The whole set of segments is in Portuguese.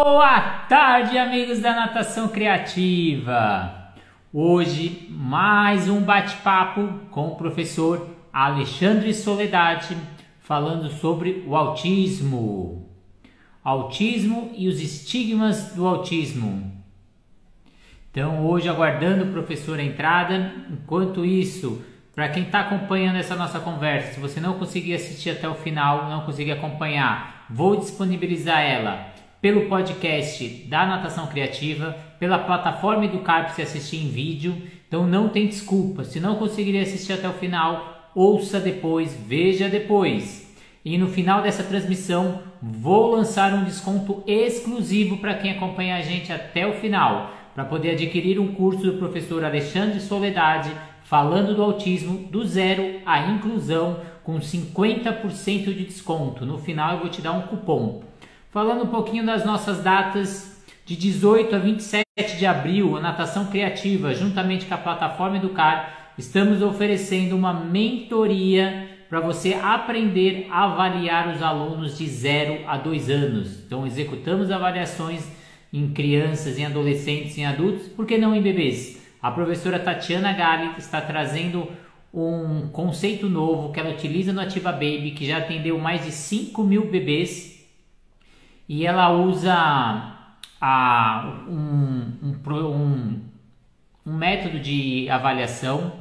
Boa tarde, amigos da Natação Criativa! Hoje, mais um bate-papo com o professor Alexandre Soledade, falando sobre o autismo. Autismo e os estigmas do autismo. Então, hoje, aguardando o professor a entrada. Enquanto isso, para quem está acompanhando essa nossa conversa, se você não conseguir assistir até o final, não conseguir acompanhar, vou disponibilizar ela pelo podcast da Natação Criativa, pela plataforma Educar para você assistir em vídeo. Então não tem desculpa. Se não conseguir assistir até o final, ouça depois, veja depois. E no final dessa transmissão, vou lançar um desconto exclusivo para quem acompanha a gente até o final, para poder adquirir um curso do professor Alexandre Soledade falando do autismo do zero à inclusão com 50% de desconto. No final eu vou te dar um cupom. Falando um pouquinho das nossas datas de 18 a 27 de abril, a Natação Criativa, juntamente com a plataforma Educar, estamos oferecendo uma mentoria para você aprender a avaliar os alunos de 0 a 2 anos. Então, executamos avaliações em crianças, em adolescentes, em adultos, por que não em bebês? A professora Tatiana Gali está trazendo um conceito novo que ela utiliza no Ativa Baby, que já atendeu mais de 5 mil bebês, e ela usa a, um, um, um, um método de avaliação.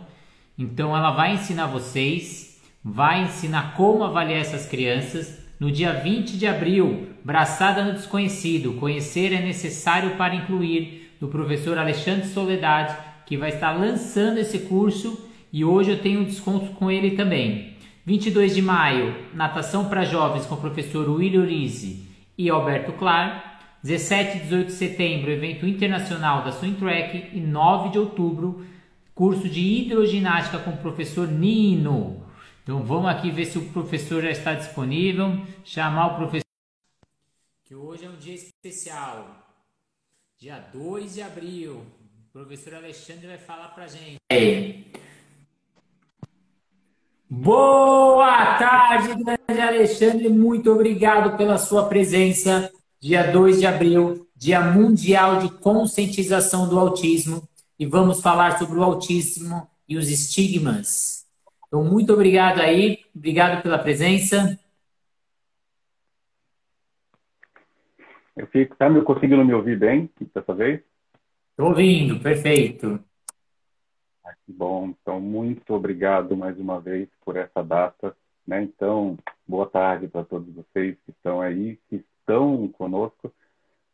Então, ela vai ensinar vocês, vai ensinar como avaliar essas crianças. No dia 20 de abril, Braçada no Desconhecido, Conhecer é Necessário para Incluir, do professor Alexandre Soledade, que vai estar lançando esse curso e hoje eu tenho um desconto com ele também. 22 de maio, natação para jovens com o professor William Rizzi e Alberto Clar. 17 e 18 de setembro, evento internacional da Swing Track e 9 de outubro, curso de hidroginástica com o professor Nino. Então vamos aqui ver se o professor já está disponível, chamar o professor que hoje é um dia especial. Dia 2 de abril, o professor Alexandre vai falar para gente. É. Boa tarde, grande Alexandre. Muito obrigado pela sua presença. Dia 2 de abril, Dia Mundial de Conscientização do Autismo. E vamos falar sobre o autismo e os estigmas. Então, muito obrigado aí. Obrigado pela presença. Eu fico, tá me conseguindo me ouvir bem dessa vez? Estou ouvindo, perfeito. Bom. Então, muito obrigado mais uma vez por essa data. Né? Então, boa tarde para todos vocês que estão aí, que estão conosco.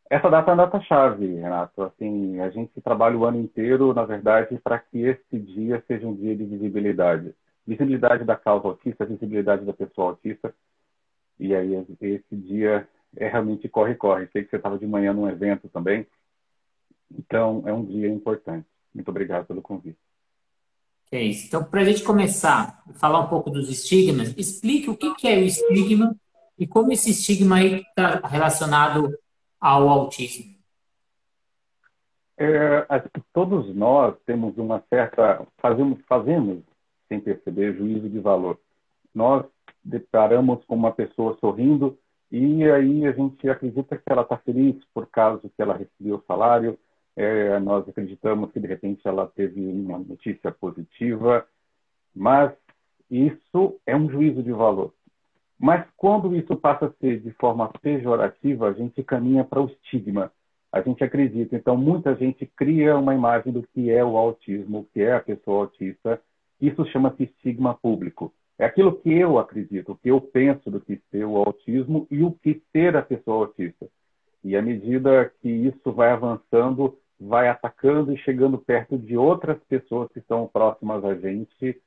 Essa data é uma data-chave, Renato. Assim, a gente trabalha o ano inteiro, na verdade, para que esse dia seja um dia de visibilidade. Visibilidade da causa autista, visibilidade da pessoa autista. E aí, esse dia é realmente corre-corre. Sei que você estava de manhã num evento também, então, é um dia importante. Muito obrigado pelo convite. É isso. Então, para a gente começar a falar um pouco dos estigmas, explique o que é o estigma e como esse estigma está relacionado ao autismo. É, todos nós temos uma certa fazemos fazemos sem perceber juízo de valor. Nós deparamos com uma pessoa sorrindo e aí a gente acredita que ela está feliz por causa que ela recebeu o salário, é, nós acreditamos que de repente ela teve uma notícia positiva, mas isso é um juízo de valor. Mas quando isso passa a ser de forma pejorativa, a gente caminha para o estigma. A gente acredita. Então, muita gente cria uma imagem do que é o autismo, o que é a pessoa autista. Isso chama-se estigma público. É aquilo que eu acredito, o que eu penso do que ser o autismo e o que ser a pessoa autista. E à medida que isso vai avançando, vai atacando e chegando perto de outras pessoas que estão próximas a gente,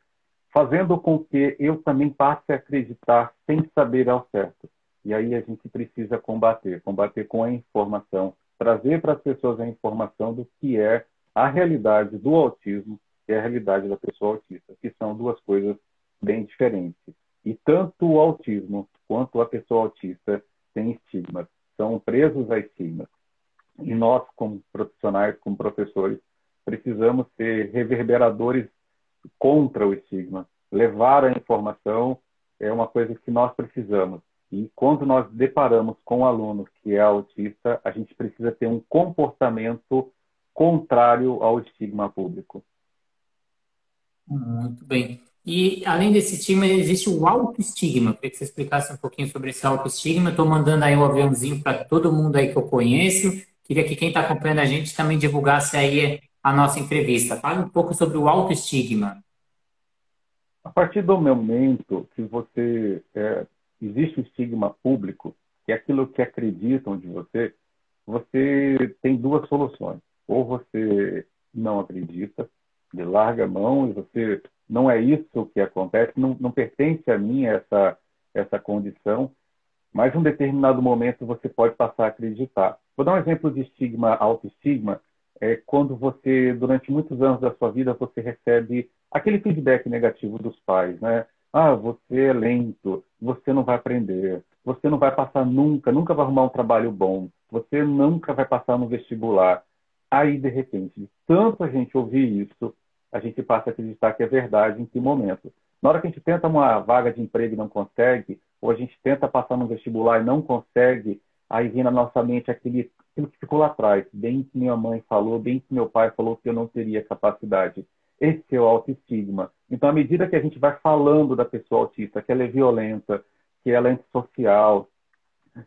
fazendo com que eu também passe a acreditar sem saber ao certo. E aí a gente precisa combater, combater com a informação, trazer para as pessoas a informação do que é a realidade do autismo e a realidade da pessoa autista, que são duas coisas bem diferentes. E tanto o autismo quanto a pessoa autista têm estigmas, são presos a estigmas. E nós, como profissionais, como professores, precisamos ser reverberadores contra o estigma. Levar a informação é uma coisa que nós precisamos. E quando nós deparamos com um aluno que é autista, a gente precisa ter um comportamento contrário ao estigma público. Muito bem. E além desse estigma, existe o autoestigma. Queria que você explicasse um pouquinho sobre esse autoestigma. Estou mandando aí um aviãozinho para todo mundo aí que eu conheço. Queria que quem está acompanhando a gente também divulgasse aí a nossa entrevista. Fale um pouco sobre o autoestigma. A partir do momento que você é, existe o estigma público, que é aquilo que acreditam de você, você tem duas soluções. Ou você não acredita, ele larga mão e você não é isso que acontece, não, não pertence a mim essa, essa condição, mas em um determinado momento você pode passar a acreditar. Vou dar um exemplo de estigma, autoestigma, é quando você, durante muitos anos da sua vida, você recebe aquele feedback negativo dos pais, né? Ah, você é lento, você não vai aprender, você não vai passar nunca, nunca vai arrumar um trabalho bom, você nunca vai passar no vestibular. Aí, de repente, tanto a gente ouvir isso, a gente passa a acreditar que é verdade em que momento. Na hora que a gente tenta uma vaga de emprego e não consegue, ou a gente tenta passar no vestibular e não consegue, aí vem na nossa mente aquele, aquilo que ficou lá atrás, bem que minha mãe falou, bem que meu pai falou que eu não teria capacidade. Esse é o autoestigma. Então, à medida que a gente vai falando da pessoa autista, que ela é violenta, que ela é antissocial,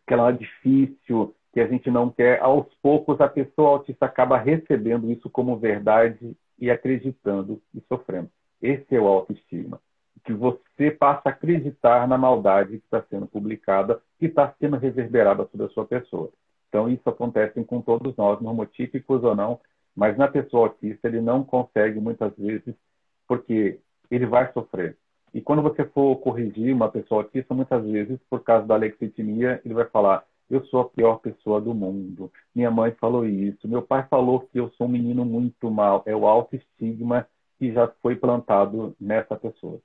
que ela é difícil, que a gente não quer, aos poucos a pessoa autista acaba recebendo isso como verdade e acreditando e sofrendo. Esse é o autoestigma. Que você passa a acreditar na maldade que está sendo publicada, que está sendo reverberada sobre a sua pessoa. Então, isso acontece com todos nós, normotípicos ou não, mas na pessoa autista ele não consegue muitas vezes, porque ele vai sofrer. E quando você for corrigir uma pessoa autista, muitas vezes, por causa da lexitimia, ele vai falar: eu sou a pior pessoa do mundo. Minha mãe falou isso. Meu pai falou que eu sou um menino muito mal. É o autoestigma que já foi plantado nessa pessoa.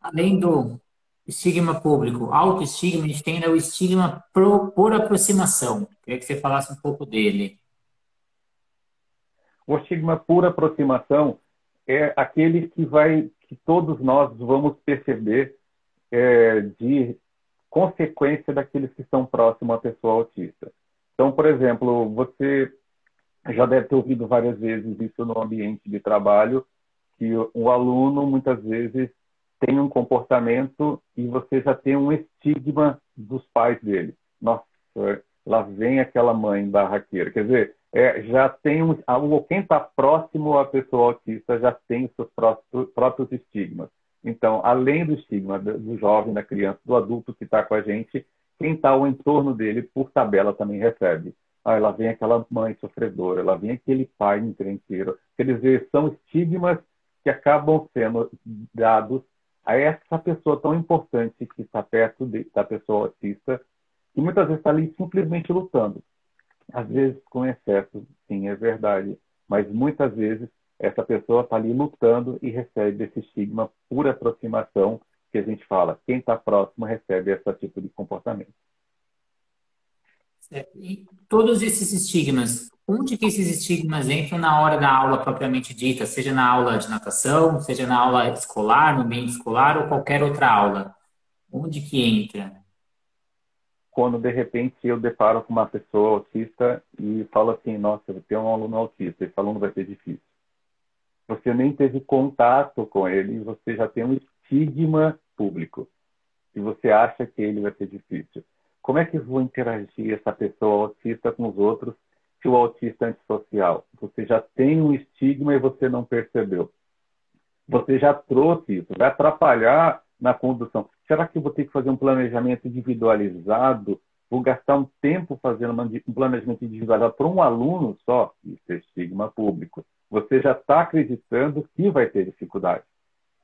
Além do estigma público, autoestigma, a gente tem ainda o estigma por, por aproximação. Queria que você falasse um pouco dele. O estigma por aproximação é aquele que vai, que todos nós vamos perceber é, de consequência daqueles que estão próximos à pessoa autista. Então, por exemplo, você já deve ter ouvido várias vezes isso no ambiente de trabalho, que o aluno muitas vezes tem um comportamento e você já tem um estigma dos pais dele. Nossa, lá vem aquela mãe barraqueira. Quer dizer, é, já tem um, quem está próximo à pessoa autista já tem os seus próprios, próprios estigmas. Então, além do estigma do jovem, da criança, do adulto que está com a gente, quem está ao entorno dele, por tabela, também recebe. Ah, ela vem aquela mãe sofredora, ela vem aquele pai encrenqueiro. Quer dizer, são estigmas que acabam sendo dados a essa pessoa tão importante que está perto de, da pessoa autista, que muitas vezes está ali simplesmente lutando. Às vezes com excesso, sim, é verdade, mas muitas vezes essa pessoa está ali lutando e recebe esse estigma por aproximação que a gente fala. Quem está próximo recebe esse tipo de comportamento. E todos esses estigmas, onde que esses estigmas entram na hora da aula propriamente dita, seja na aula de natação, seja na aula escolar, no ambiente escolar ou qualquer outra aula? Onde que entra? Quando de repente eu deparo com uma pessoa autista e falo assim, nossa, eu tenho um aluno autista, esse aluno vai ser difícil você nem teve contato com ele, você já tem um estigma público. E você acha que ele vai ser difícil. Como é que vou interagir essa pessoa autista com os outros se o autista antissocial? Você já tem um estigma e você não percebeu. Você já trouxe isso, vai atrapalhar na condução. Será que eu vou ter que fazer um planejamento individualizado? Vou gastar um tempo fazendo um planejamento individualizado para um aluno só? Isso é estigma público você já está acreditando que vai ter dificuldade,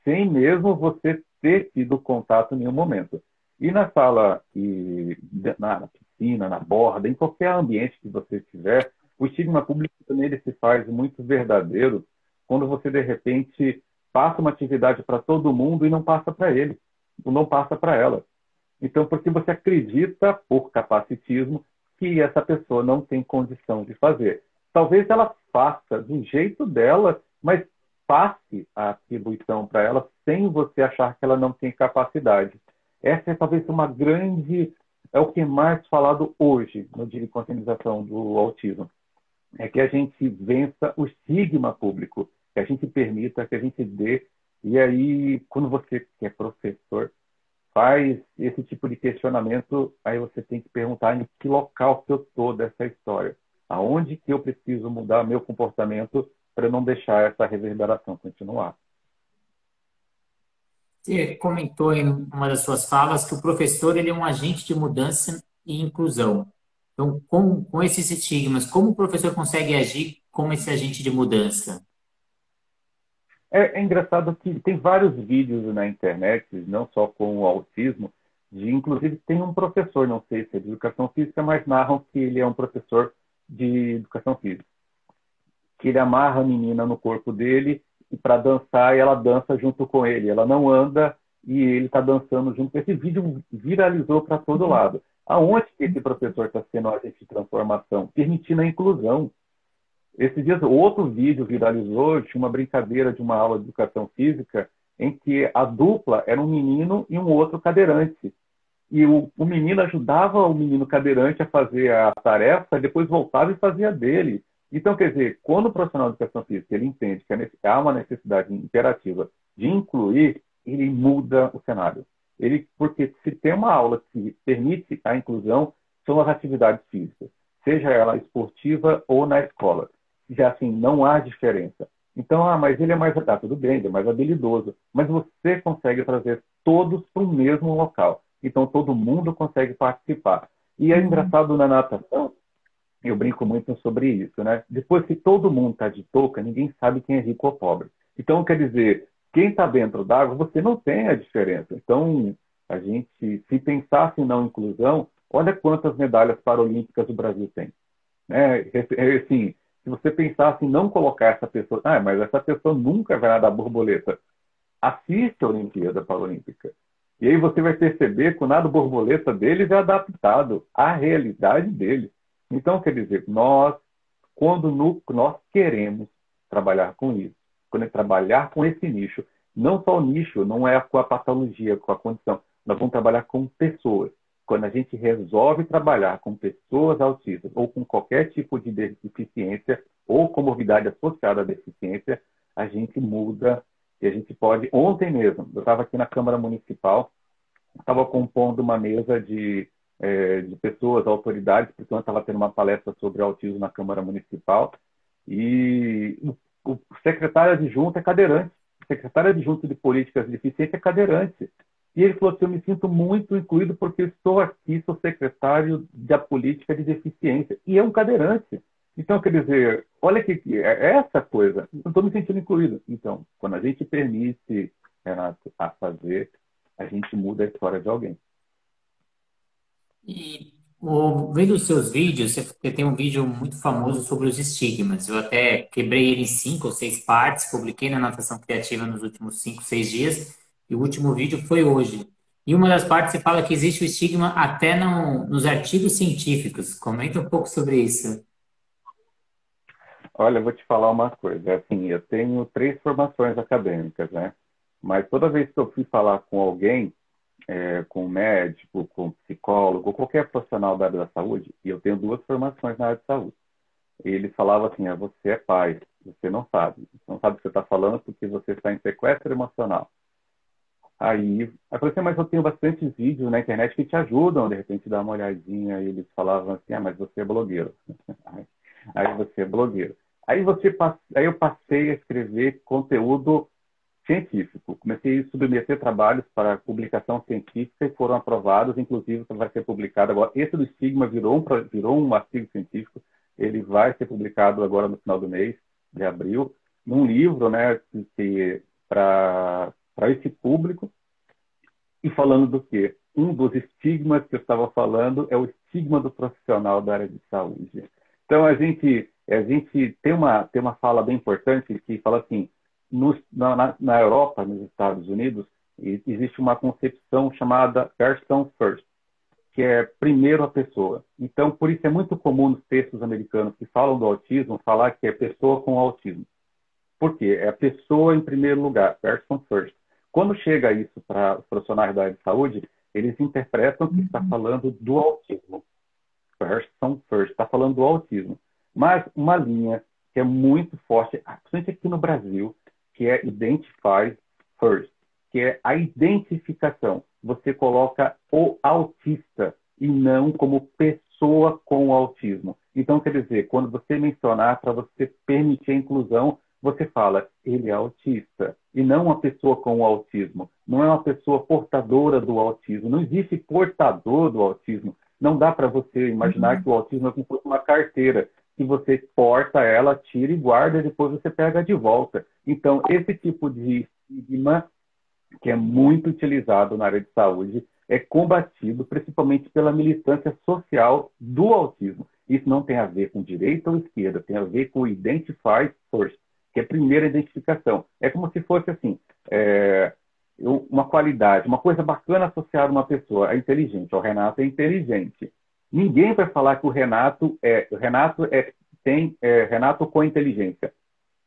sem mesmo você ter tido contato em nenhum momento. E na sala, e na piscina, na borda, em qualquer ambiente que você estiver, o estigma público também se faz muito verdadeiro quando você, de repente, passa uma atividade para todo mundo e não passa para ele, ou não passa para ela. Então, porque você acredita, por capacitismo, que essa pessoa não tem condição de fazer. Talvez ela faça do jeito dela, mas passe a atribuição para ela sem você achar que ela não tem capacidade. Essa é talvez uma grande, é o que é mais falado hoje no dia de conscientização do autismo. É que a gente vença o estigma público, que a gente permita, que a gente dê. E aí, quando você que é professor, faz esse tipo de questionamento, aí você tem que perguntar em que local que eu estou dessa história. Aonde que eu preciso mudar meu comportamento para não deixar essa reverberação continuar. Você comentou em uma das suas falas que o professor ele é um agente de mudança e inclusão. Então, com, com esses estigmas, como o professor consegue agir como esse agente de mudança? É, é, engraçado que tem vários vídeos na internet, não só com o autismo, de inclusive tem um professor, não sei se é de educação física, mas narram que ele é um professor de educação física. Que ele amarra a menina no corpo dele para dançar e ela dança junto com ele. Ela não anda e ele está dançando junto. Esse vídeo viralizou para todo lado. Aonde que esse professor está sendo agente de transformação? Permitindo a inclusão. Esses dias, outro vídeo viralizou, tinha uma brincadeira de uma aula de educação física em que a dupla era um menino e um outro cadeirante. E o, o menino ajudava o menino cadeirante a fazer a tarefa, depois voltava e fazia dele. Então, quer dizer, quando o profissional de educação física ele entende que há uma necessidade imperativa de incluir, ele muda o cenário. Ele, porque se tem uma aula que permite a inclusão, são as atividades físicas, seja ela esportiva ou na escola já assim, não há diferença. Então, ah, mas ele é mais, ah, tudo bem, ele é mais habilidoso, mas você consegue trazer todos para o mesmo local. Então, todo mundo consegue participar. E é uhum. engraçado na natação, eu brinco muito sobre isso, né? Depois que todo mundo está de touca, ninguém sabe quem é rico ou pobre. Então, quer dizer, quem está dentro d'água, você não tem a diferença. Então, a gente, se pensasse na inclusão, olha quantas medalhas paralímpicas o Brasil tem. Né? Assim, se você pensasse em não colocar essa pessoa, ah, mas essa pessoa nunca vai nadar borboleta, assiste a Olimpíada Paralímpica. E aí você vai perceber que o nado borboleta deles é adaptado à realidade deles. Então, quer dizer, nós, quando no, nós queremos trabalhar com isso, quando é trabalhar com esse nicho, não só o nicho, não é com a patologia, com a condição, nós vamos trabalhar com pessoas quando a gente resolve trabalhar com pessoas autistas ou com qualquer tipo de deficiência ou comorbidade associada à deficiência, a gente muda e a gente pode. Ontem mesmo, eu estava aqui na Câmara Municipal, estava compondo uma mesa de, é, de pessoas, autoridades, porque eu estava tendo uma palestra sobre autismo na Câmara Municipal e o, o secretário adjunto é cadeirante. O secretário adjunto de políticas de deficiência é cadeirante. E ele falou assim: Eu me sinto muito incluído porque estou aqui, sou secretário da política de deficiência. E é um cadeirante. Então, quer dizer, olha que é essa coisa. Eu estou me sentindo incluído. Então, quando a gente permite, Renato, a fazer, a gente muda a história de alguém. E vendo os seus vídeos, você tem um vídeo muito famoso sobre os estigmas. Eu até quebrei ele em cinco ou seis partes, publiquei na Natação Criativa nos últimos cinco, seis dias. E o último vídeo foi hoje. E uma das partes você fala que existe o estigma até no, nos artigos científicos. Comenta um pouco sobre isso. Olha, eu vou te falar uma coisa. Assim, eu tenho três formações acadêmicas, né? Mas toda vez que eu fui falar com alguém, é, com médico, com psicólogo, qualquer profissional da área da saúde, e eu tenho duas formações na área de saúde. Ele falava assim: ah, você é pai, você não sabe. Você não sabe o que você está falando porque você está em sequestro emocional. Aí, eu falei assim, mas eu tenho bastante vídeos na internet que te ajudam, de repente, dar uma olhadinha. E eles falavam assim, ah, mas você é blogueiro. Aí você é blogueiro. Aí, você, aí eu passei a escrever conteúdo científico. Comecei a submeter trabalhos para publicação científica e foram aprovados, inclusive vai ser publicado agora. Esse do estigma virou um, virou um artigo científico, ele vai ser publicado agora no final do mês de abril, num livro, né, para esse público. E falando do quê? Um dos estigmas que eu estava falando é o estigma do profissional da área de saúde. Então, a gente, a gente tem, uma, tem uma fala bem importante que fala assim, nos, na, na Europa, nos Estados Unidos, existe uma concepção chamada person first, que é primeiro a pessoa. Então, por isso é muito comum nos textos americanos que falam do autismo falar que é pessoa com autismo. Por quê? É a pessoa em primeiro lugar, person first. Quando chega isso para os profissionais da área de saúde, eles interpretam que está falando do autismo. Person first, está falando do autismo. Mas uma linha que é muito forte, principalmente aqui no Brasil, que é Identify First, que é a identificação. Você coloca o autista e não como pessoa com autismo. Então, quer dizer, quando você mencionar para você permitir a inclusão, você fala, ele é autista, e não uma pessoa com autismo. Não é uma pessoa portadora do autismo. Não existe portador do autismo. Não dá para você imaginar uhum. que o autismo é como uma carteira que você porta ela, tira e guarda, e depois você pega de volta. Então, esse tipo de estigma, que é muito utilizado na área de saúde, é combatido principalmente pela militância social do autismo. Isso não tem a ver com direita ou esquerda, tem a ver com identify first, que é a primeira identificação. É como se fosse assim, é, uma qualidade, uma coisa bacana associada a uma pessoa, é inteligente. O Renato é inteligente. Ninguém vai falar que o Renato é, o Renato é, tem é, Renato com inteligência.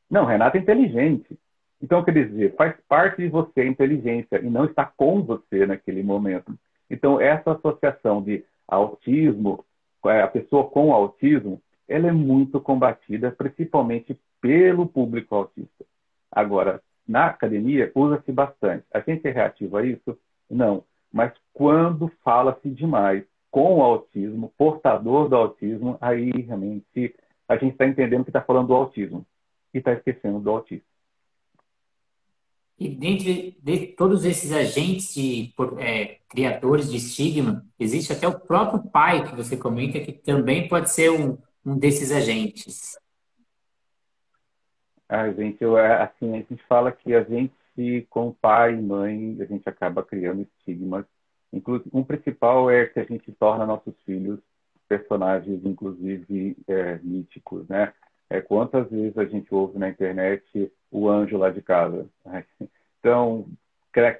Não, Renato é inteligente. Então, quer dizer, faz parte de você a inteligência e não está com você naquele momento. Então, essa associação de autismo, é, a pessoa com autismo, ela é muito combatida, principalmente pelo público autista. Agora, na academia, usa-se bastante. A gente é reativo a isso? Não. Mas quando fala-se demais com o autismo, portador do autismo, aí realmente a gente está entendendo que está falando do autismo e está esquecendo do autista. E dentre de todos esses agentes de é, criadores de estigma, existe até o próprio pai que você comenta que também pode ser um, um desses agentes. A gente, é, assim, a gente fala que a gente, com pai e mãe, a gente acaba criando estigmas. Um principal é que a gente torna nossos filhos personagens, inclusive, é, míticos, né? É, quantas vezes a gente ouve na internet o anjo lá de casa? Então,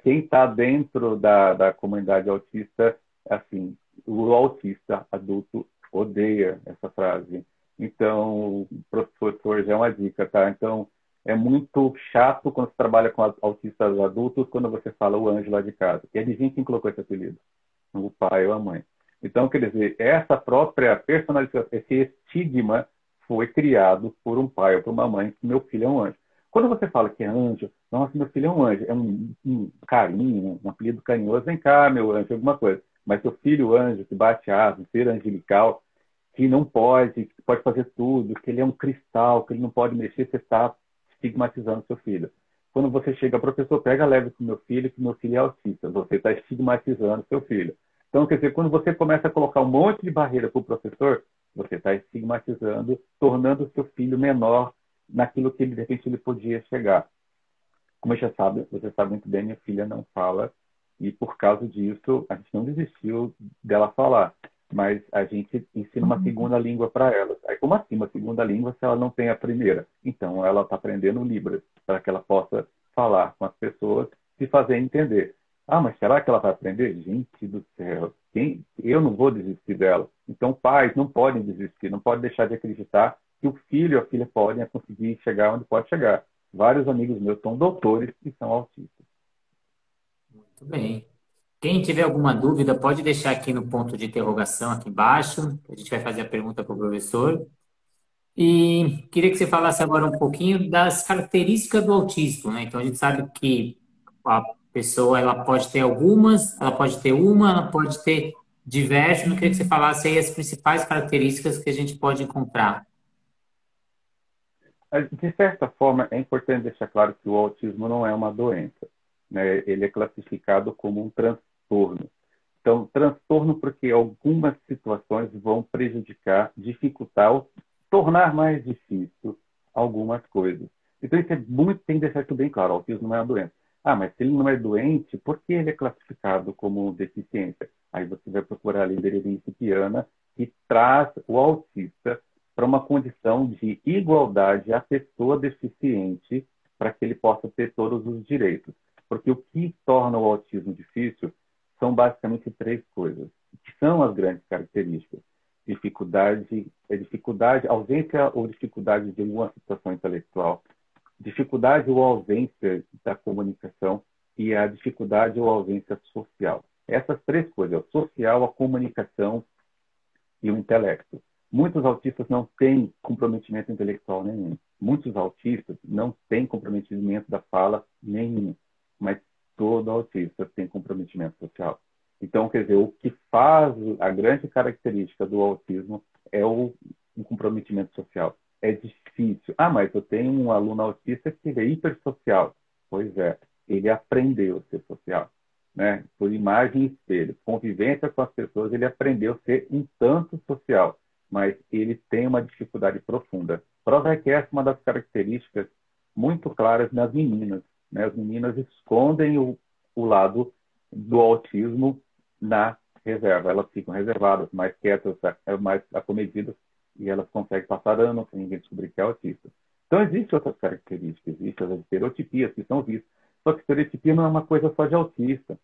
quem está dentro da, da comunidade autista, assim, o autista adulto odeia essa frase. Então, professor, já é uma dica, tá? Então, é muito chato quando você trabalha com autistas adultos, quando você fala o anjo lá de casa. E adivinha quem colocou esse apelido? O pai ou a mãe. Então, quer dizer, essa própria personalização, esse estigma foi criado por um pai ou por uma mãe que meu filho é um anjo. Quando você fala que é anjo, nossa, meu filho é um anjo, é um, um carinho, um apelido carinhoso, vem cá, meu anjo, alguma coisa. Mas seu filho anjo, que bate asas, ser angelical, que não pode, que pode fazer tudo, que ele é um cristal, que ele não pode mexer, você está estigmatizando seu filho. Quando você chega, professor, pega leve com meu filho, que meu filho é autista. Você está estigmatizando seu filho. Então, quer dizer, quando você começa a colocar um monte de barreira para o professor, você está estigmatizando, tornando seu filho menor naquilo que ele, de repente ele podia chegar. Como já sabe, você sabe muito bem, minha filha não fala e por causa disso a gente não desistiu dela falar, mas a gente ensina uma uhum. segunda língua para ela. Aí como assim uma segunda língua se ela não tem a primeira? Então ela está aprendendo Libras para que ela possa falar com as pessoas e fazer entender. Ah, mas será que ela vai aprender? Gente do céu, quem... eu não vou desistir dela. Então, pais não podem desistir, não podem deixar de acreditar que o filho ou a filha podem conseguir chegar onde pode chegar. Vários amigos meus são doutores e são autistas. Muito bem. Quem tiver alguma dúvida, pode deixar aqui no ponto de interrogação aqui embaixo. A gente vai fazer a pergunta para o professor. E queria que você falasse agora um pouquinho das características do autismo. Né? Então, a gente sabe que a pessoa ela pode ter algumas, ela pode ter uma, ela pode ter diversas. Eu queria que você falasse aí as principais características que a gente pode encontrar. De certa forma, é importante deixar claro que o autismo não é uma doença. Né? Ele é classificado como um transtorno. Então, transtorno porque algumas situações vão prejudicar, dificultar ou tornar mais difícil algumas coisas. Então, isso é muito, tem que deixar tudo bem claro. O autismo não é uma doença. Ah, mas se ele não é doente, por que ele é classificado como deficiência? Aí você vai procurar a liderança incipiana que traz o autista para uma condição de igualdade à pessoa deficiente para que ele possa ter todos os direitos. Porque o que torna o autismo difícil são basicamente três coisas, que são as grandes características. Dificuldade, é dificuldade, ausência ou dificuldade de uma situação intelectual, dificuldade ou ausência da comunicação e a dificuldade ou ausência social. Essas três coisas, o social, a comunicação e o intelecto. Muitos autistas não têm comprometimento intelectual nenhum. Muitos autistas não têm comprometimento da fala nenhum. Mas todo autista tem comprometimento social. Então, quer dizer, o que faz a grande característica do autismo é o, comprometimento social. É difícil. Ah, mas eu tenho um aluno autista que é hipersocial. Pois é, ele aprendeu a ser social. Né? Por imagem e espelho. Convivência com as pessoas, ele aprendeu a ser um tanto social, mas ele tem uma dificuldade profunda. Prova é que essa é uma das características muito claras nas meninas. Né? As meninas escondem o, o lado do autismo na reserva. Elas ficam reservadas, mais quietas, mais acomedidas, e elas conseguem passar anos sem ninguém descobrir que é autista. Então, existem outras características, existem as estereotipias que são vistas. Só que estereotipia não é uma coisa só de autista.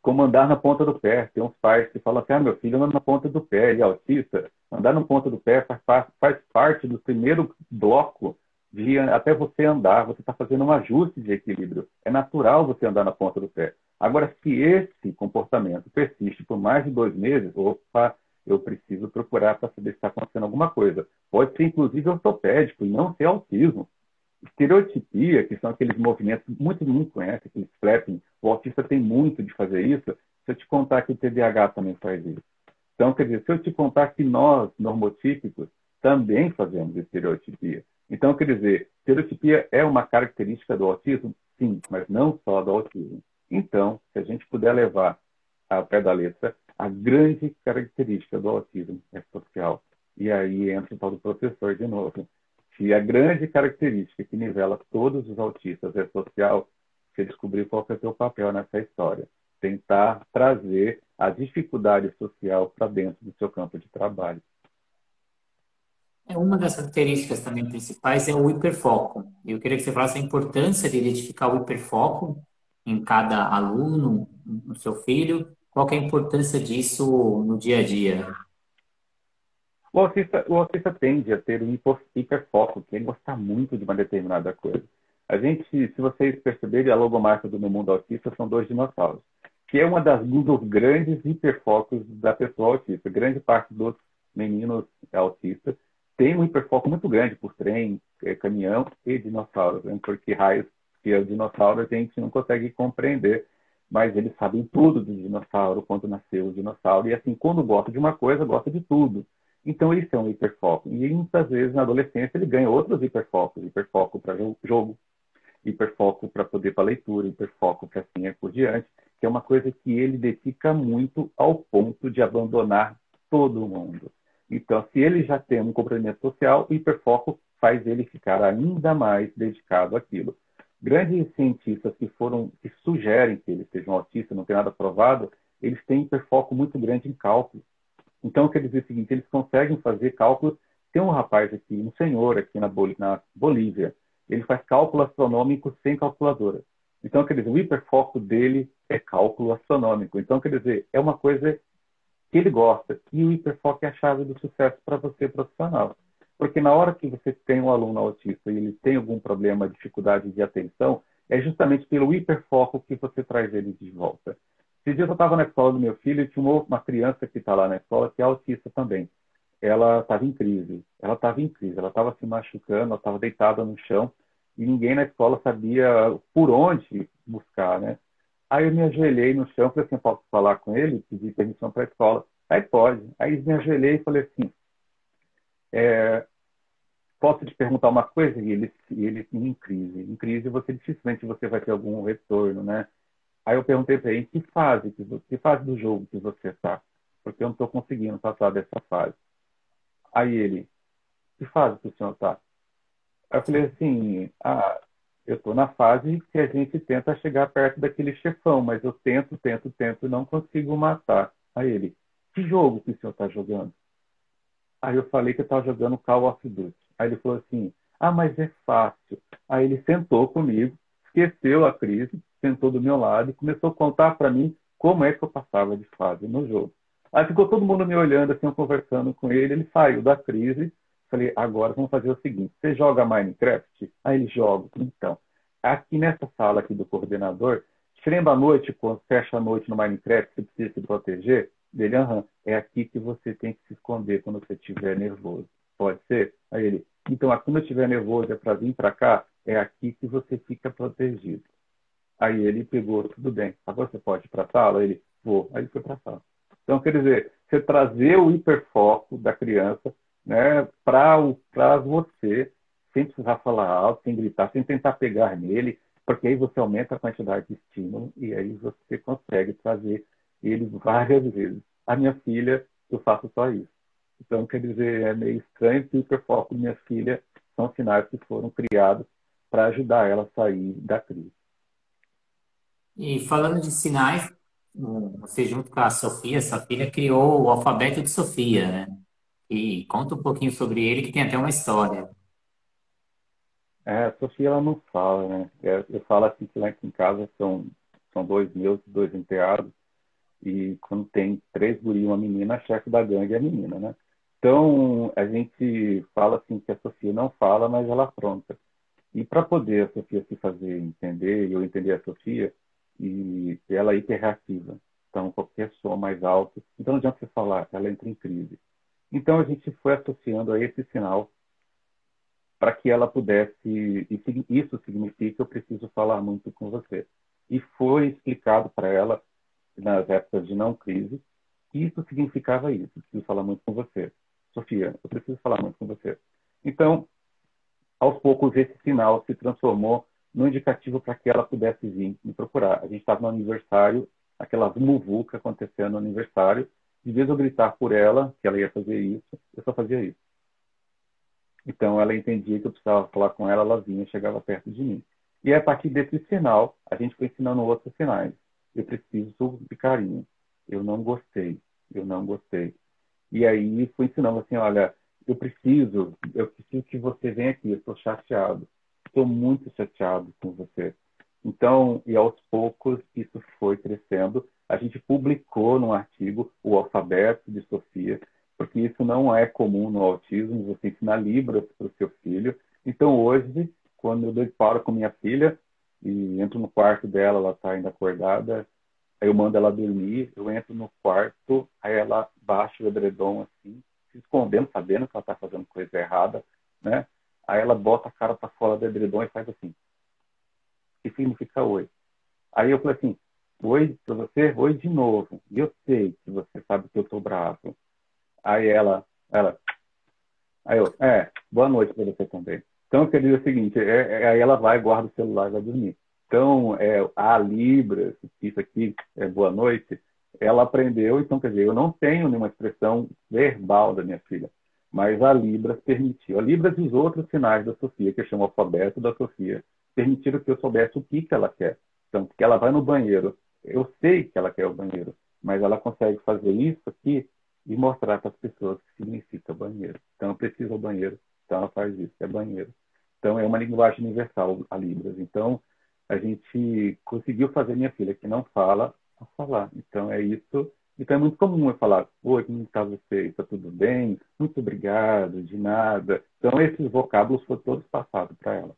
Como andar na ponta do pé. Tem uns pais que falam assim, ah, meu filho anda na ponta do pé, ele é autista. Andar na ponta do pé faz, faz parte do primeiro bloco de até você andar, você está fazendo um ajuste de equilíbrio. É natural você andar na ponta do pé. Agora, se esse comportamento persiste por mais de dois meses, opa, eu preciso procurar para saber se está acontecendo alguma coisa. Pode ser, inclusive, ortopédico e não ser autismo. Estereotipia, que são aqueles movimentos, muito mundo conhece, aqueles flapping, o autista tem muito de fazer isso. Se eu te contar que o TDAH também faz isso. Então, quer dizer, se eu te contar que nós, normotípicos, também fazemos estereotipia. Então, quer dizer, estereotipia é uma característica do autismo? Sim, mas não só do autismo. Então, se a gente puder levar ao pé da letra, a grande característica do autismo é social. E aí entra o tal do professor de novo. Se a grande característica que nivela todos os autistas é social, você descobrir qual é o seu papel nessa história. Tentar trazer a dificuldade social para dentro do seu campo de trabalho. É uma das características também principais é o hiperfoco. Eu queria que você falasse a importância de identificar o hiperfoco em cada aluno, no seu filho. Qual é a importância disso no dia a dia? O autista, o autista tende a ter um hiperfoco, que é gostar muito de uma determinada coisa. A gente, se vocês perceberem, a logomarca do Meu Mundo Autista são dois dinossauros, que é uma das dos grandes hiperfocos da pessoa autista. Grande parte dos meninos autistas tem um hiperfoco muito grande por trem, é, caminhão e dinossauros, né? porque raios que é o dinossauro a gente não consegue compreender, mas eles sabem tudo do dinossauro, quando nasceu o dinossauro, e assim, quando gosta de uma coisa, gosta de tudo. Então, isso é um hiperfoco. E muitas vezes na adolescência ele ganha outros hiperfocos: hiperfoco para jogo, hiperfoco para poder para leitura, hiperfoco para assim é por diante, que é uma coisa que ele dedica muito ao ponto de abandonar todo mundo. Então, se ele já tem um comprometimento social, o hiperfoco faz ele ficar ainda mais dedicado àquilo. Grandes cientistas que foram que sugerem que eles sejam autistas, não tem nada provado, eles têm hiperfoco muito grande em cálculo. Então, quer dizer o seguinte, eles conseguem fazer cálculos. Tem um rapaz aqui, um senhor aqui na, Bol na Bolívia, ele faz cálculo astronômico sem calculadora. Então, quer dizer, o hiperfoco dele é cálculo astronômico. Então, quer dizer, é uma coisa que ele gosta. E o hiperfoco é a chave do sucesso para você profissional. Porque na hora que você tem um aluno autista e ele tem algum problema, dificuldade de atenção, é justamente pelo hiperfoco que você traz ele de volta. Esse dia eu estava na escola do meu filho e tinha uma criança que está lá na escola que é autista também. Ela estava em crise. Ela estava em crise. Ela estava se machucando, ela estava deitada no chão e ninguém na escola sabia por onde buscar, né? Aí eu me ajoelhei no chão, falei assim, posso falar com ele? Pedi permissão para a escola. Aí pode. Aí me ajoelhei e falei assim, é, posso te perguntar uma coisa? E ele, ele em crise. Em crise você dificilmente você vai ter algum retorno, né? Aí eu perguntei para ele, que fase, que, que fase do jogo que você está? Porque eu não estou conseguindo passar dessa fase. Aí ele, que fase que o senhor está? Aí eu falei assim, ah, eu estou na fase que a gente tenta chegar perto daquele chefão, mas eu tento, tento, tento e não consigo matar. Aí ele, que jogo que o senhor está jogando? Aí eu falei que eu estava jogando Call of Duty. Aí ele falou assim, ah, mas é fácil. Aí ele sentou comigo, esqueceu a crise, sentou do meu lado e começou a contar para mim como é que eu passava de fase no jogo. Aí ficou todo mundo me olhando, assim, conversando com ele, ele saiu da crise Falei, agora vamos fazer o seguinte: você joga Minecraft? Aí ele joga. Então, aqui nessa sala aqui do coordenador, Te lembra noite, quando fecha a noite no Minecraft, você precisa se proteger? Dele, aham, é aqui que você tem que se esconder quando você estiver nervoso. Pode ser? Aí ele, então, quando eu estiver nervoso é para vir para cá, é aqui que você fica protegido. Aí ele pegou, tudo bem, agora você pode ir para a sala? Ele, vou. Aí ele foi para a sala. Então, quer dizer, você trazer o hiperfoco da criança né, para você, sem precisar falar alto, sem gritar, sem tentar pegar nele, porque aí você aumenta a quantidade de estímulo e aí você consegue trazer ele várias vezes. A minha filha, eu faço só isso. Então, quer dizer, é meio estranho que o hiperfoco da minha filha são sinais que foram criados para ajudar ela a sair da crise. E falando de sinais, você junto com a Sofia, sua filha criou o alfabeto de Sofia, né? E conta um pouquinho sobre ele, que tem até uma história. É, a Sofia ela não fala, né? É, eu falo assim que lá em casa são, são dois meus, dois enteados, e quando tem três guri e uma menina, a chefe da gangue é a menina, né? Então, a gente fala assim que a Sofia não fala, mas ela apronta. E para poder a Sofia se fazer entender, e eu entender a Sofia, e ela é hiperreativa. Então, qualquer som mais alto, então não adianta você falar, ela entra em crise. Então, a gente foi associando a esse sinal para que ela pudesse, isso significa eu preciso falar muito com você. E foi explicado para ela, nas épocas de não crise, que isso significava isso, eu preciso falar muito com você. Sofia, eu preciso falar muito com você. Então, aos poucos, esse sinal se transformou no indicativo para que ela pudesse vir me procurar. A gente estava no aniversário, aquela muvuca acontecendo no aniversário, de vez eu gritar por ela que ela ia fazer isso, eu só fazia isso. Então ela entendia que eu precisava falar com ela, ela vinha, chegava perto de mim. E a partir desse sinal, a gente foi ensinando outros sinais. Eu preciso de carinho. Eu não gostei. Eu não gostei. E aí fui ensinando assim, olha, eu preciso, eu preciso que você venha aqui, eu estou chateado. Estou muito chateado com você. Então, e aos poucos isso foi crescendo. A gente publicou num artigo o alfabeto de Sofia, porque isso não é comum no autismo, você ensina Libras para o seu filho. Então, hoje, quando eu dou para com minha filha e entro no quarto dela, ela está ainda acordada, aí eu mando ela dormir, eu entro no quarto, aí ela baixa o edredom assim, se escondendo, sabendo que ela está fazendo coisa errada, né? Aí ela bota a cara para fora do edredom e faz assim. Que significa oi. Aí eu falei assim, oi para você, oi de novo. E eu sei que você sabe que eu tô bravo. Aí ela, ela, aí eu, é, boa noite para você também. Então, eu queria dizer o seguinte, é, é, aí ela vai, guarda o celular e vai dormir. Então, é, a Libra, isso aqui é boa noite, ela aprendeu, então, quer dizer, eu não tenho nenhuma expressão verbal da minha filha, mas a Libras permitiu. A Libras e os outros sinais da Sofia, que eu chamo alfabeto da Sofia, permitiram que eu soubesse o que, que ela quer. Então, que ela vai no banheiro, eu sei que ela quer o banheiro, mas ela consegue fazer isso aqui e mostrar para as pessoas o que significa banheiro. Então, eu preciso ao banheiro, então ela faz isso, é banheiro. Então, é uma linguagem universal a Libras. Então, a gente conseguiu fazer minha filha, que não fala, a falar. Então, é isso então é muito comum eu falar, oi, como está você? Está tudo bem? Muito obrigado, de nada. Então esses vocábulos foram todos passados para ela.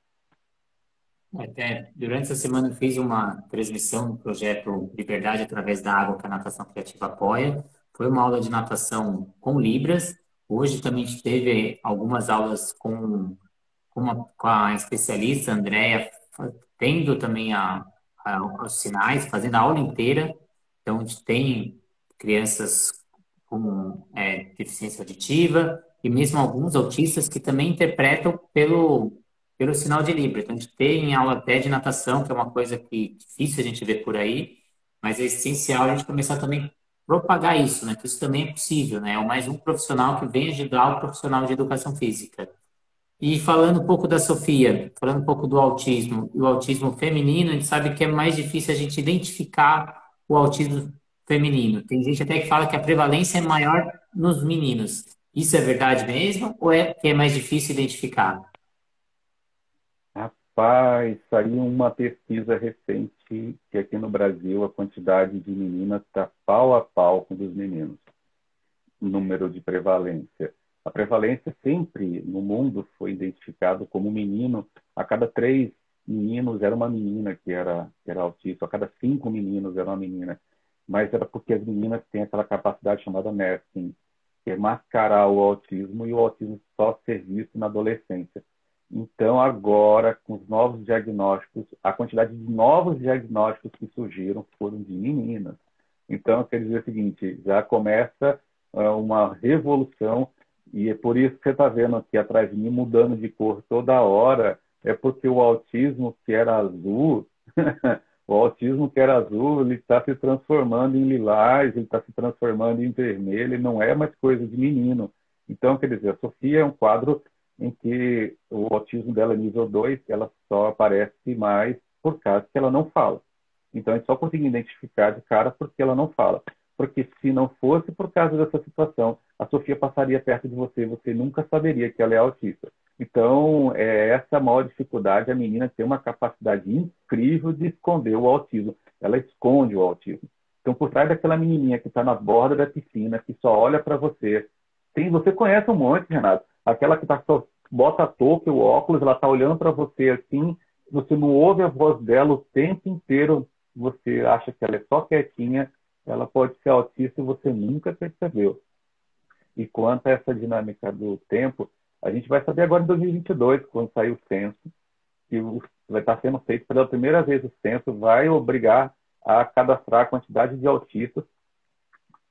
Até, durante essa semana eu fiz uma transmissão no projeto Liberdade através da água que a natação criativa apoia. Foi uma aula de natação com Libras. Hoje também teve algumas aulas com, com, uma, com a especialista Andréia, tendo também a, a, os sinais, fazendo a aula inteira. Então a gente tem crianças com é, deficiência auditiva e mesmo alguns autistas que também interpretam pelo, pelo sinal de Libra. Então, a gente tem aula até de natação, que é uma coisa que difícil a gente ver por aí, mas é essencial a gente começar também a propagar isso, né? Que isso também é possível, né? É mais um profissional que vem ajudar o profissional de educação física. E falando um pouco da Sofia, falando um pouco do autismo, o autismo feminino, a gente sabe que é mais difícil a gente identificar o autismo feminino. Tem gente até que fala que a prevalência é maior nos meninos. Isso é verdade mesmo ou é que é mais difícil identificar? Rapaz, saiu uma pesquisa recente que aqui no Brasil a quantidade de meninas está pau a pau com dos meninos. Número de prevalência. A prevalência sempre no mundo foi identificado como menino a cada três meninos era uma menina que era, que era autista, a cada cinco meninos era uma menina. Mas era porque as meninas têm aquela capacidade chamada masking, que é mascarar o autismo e o autismo só ser visto na adolescência. Então, agora, com os novos diagnósticos, a quantidade de novos diagnósticos que surgiram foram de meninas. Então, quer dizer o seguinte, já começa uh, uma revolução e é por isso que você está vendo aqui atrás de mim mudando de cor toda hora, é porque o autismo que era azul, o autismo que era azul, ele está se transformando em lilás, ele está se transformando em vermelho, ele não é mais coisa de menino. Então, quer dizer, a Sofia é um quadro em que o autismo dela é nível 2, ela só aparece mais por causa que ela não fala. Então, a gente só consegue identificar de cara porque ela não fala. Porque se não fosse por causa dessa situação, a Sofia passaria perto de você, você nunca saberia que ela é autista. Então, é essa a maior dificuldade. A menina tem uma capacidade incrível de esconder o autismo. Ela esconde o autismo. Então, por trás daquela menininha que está na borda da piscina, que só olha para você, tem, você conhece um monte, Renato. Aquela que tá só bota a touca, o óculos, ela está olhando para você assim, você não ouve a voz dela o tempo inteiro, você acha que ela é só quietinha, ela pode ser autista e você nunca percebeu. E quanto a essa dinâmica do tempo, a gente vai saber agora em 2022, quando sair o censo, que vai estar sendo feito pela primeira vez o censo, vai obrigar a cadastrar a quantidade de autistas.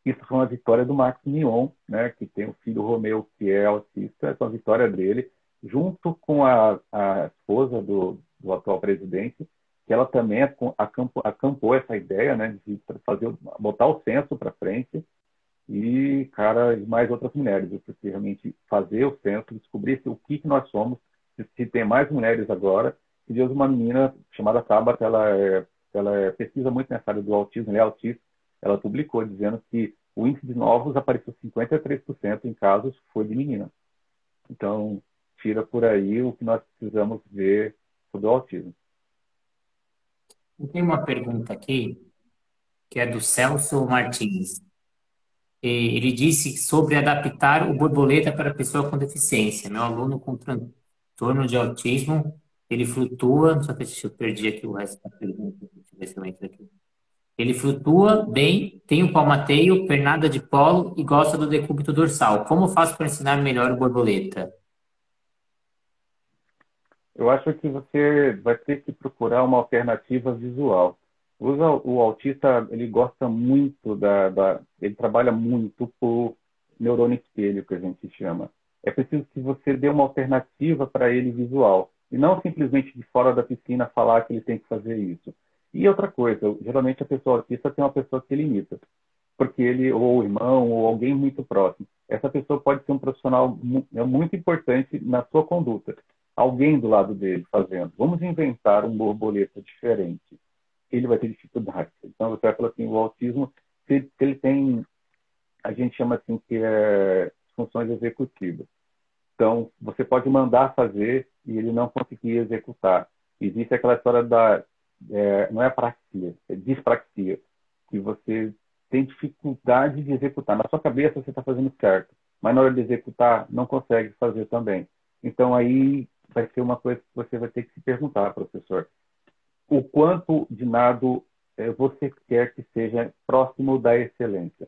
Isso foi uma vitória do Max Mion, né, que tem o filho Romeu, que é autista, essa é uma vitória dele, junto com a, a esposa do, do atual presidente, que ela também acampou, acampou essa ideia né, de fazer, botar o censo para frente e, cara, mais outras mulheres. Porque realmente fazer o censo, descobrir o que, que nós somos, se tem mais mulheres agora. E Deus, uma menina chamada Tabata, ela, é, ela é, pesquisa muito nessa área do autismo, ela é autista. Ela publicou dizendo que o índice de novos apareceu 53% em casos foi de menina. Então, tira por aí o que nós precisamos ver sobre o autismo. Tem uma pergunta aqui, que é do Celso Martins. Ele disse sobre adaptar o borboleta para pessoa com deficiência. Meu aluno com transtorno de autismo, ele flutua. Só deixa eu perdi aqui o resto da pergunta. Deixa eu ver se eu entro aqui. Ele flutua bem, tem o palmateio, pernada de polo e gosta do decúbito dorsal. Como faço para ensinar melhor o borboleta? Eu acho que você vai ter que procurar uma alternativa visual usa o autista ele gosta muito da, da, ele trabalha muito por neurônio espelho que a gente chama é preciso que você dê uma alternativa para ele visual e não simplesmente de fora da piscina falar que ele tem que fazer isso e outra coisa geralmente a pessoa autista tem uma pessoa que ele imita porque ele ou o irmão ou alguém muito próximo essa pessoa pode ser um profissional é muito importante na sua conduta alguém do lado dele fazendo vamos inventar um borboleta diferente ele vai ter dificuldade. Então, você vai falar assim, o autismo, se, ele tem, a gente chama assim que é funções executivas. Então, você pode mandar fazer e ele não conseguir executar. Existe aquela história da, é, não é praxia, é dispraxia, que você tem dificuldade de executar. Na sua cabeça você está fazendo certo, mas na hora de executar não consegue fazer também. Então aí vai ser uma coisa que você vai ter que se perguntar, professor o quanto de nado é, você quer que seja próximo da excelência.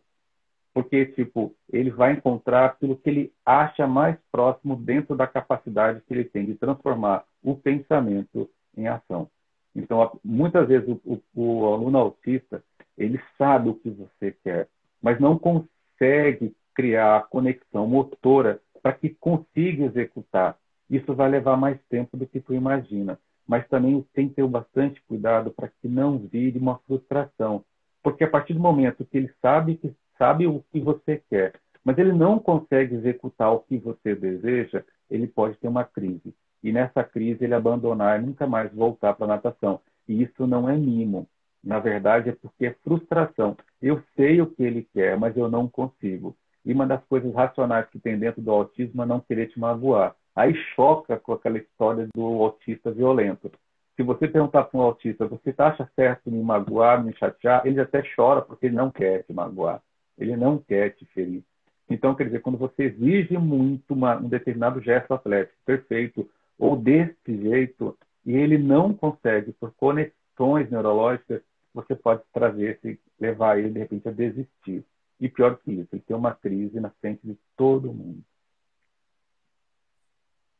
Porque, tipo, ele vai encontrar aquilo que ele acha mais próximo dentro da capacidade que ele tem de transformar o pensamento em ação. Então, muitas vezes o, o, o aluno autista, ele sabe o que você quer, mas não consegue criar a conexão motora para que consiga executar. Isso vai levar mais tempo do que tu imagina mas também tem que ter bastante cuidado para que não vire uma frustração, porque a partir do momento que ele sabe que sabe o que você quer, mas ele não consegue executar o que você deseja, ele pode ter uma crise. E nessa crise ele abandonar e nunca mais voltar para a natação. E isso não é mimo. Na verdade, é porque é frustração. Eu sei o que ele quer, mas eu não consigo. E uma das coisas racionais que tem dentro do autismo é não querer te magoar. Aí choca com aquela história do autista violento. Se você perguntar para um autista, você acha certo me magoar, me chatear? Ele até chora porque ele não quer te magoar. Ele não quer te ferir. Então, quer dizer, quando você exige muito uma, um determinado gesto atlético perfeito ou desse jeito, e ele não consegue, por conexões neurológicas, você pode trazer, se levar ele, de repente, a desistir. E pior que isso, ele tem uma crise na frente de todo mundo.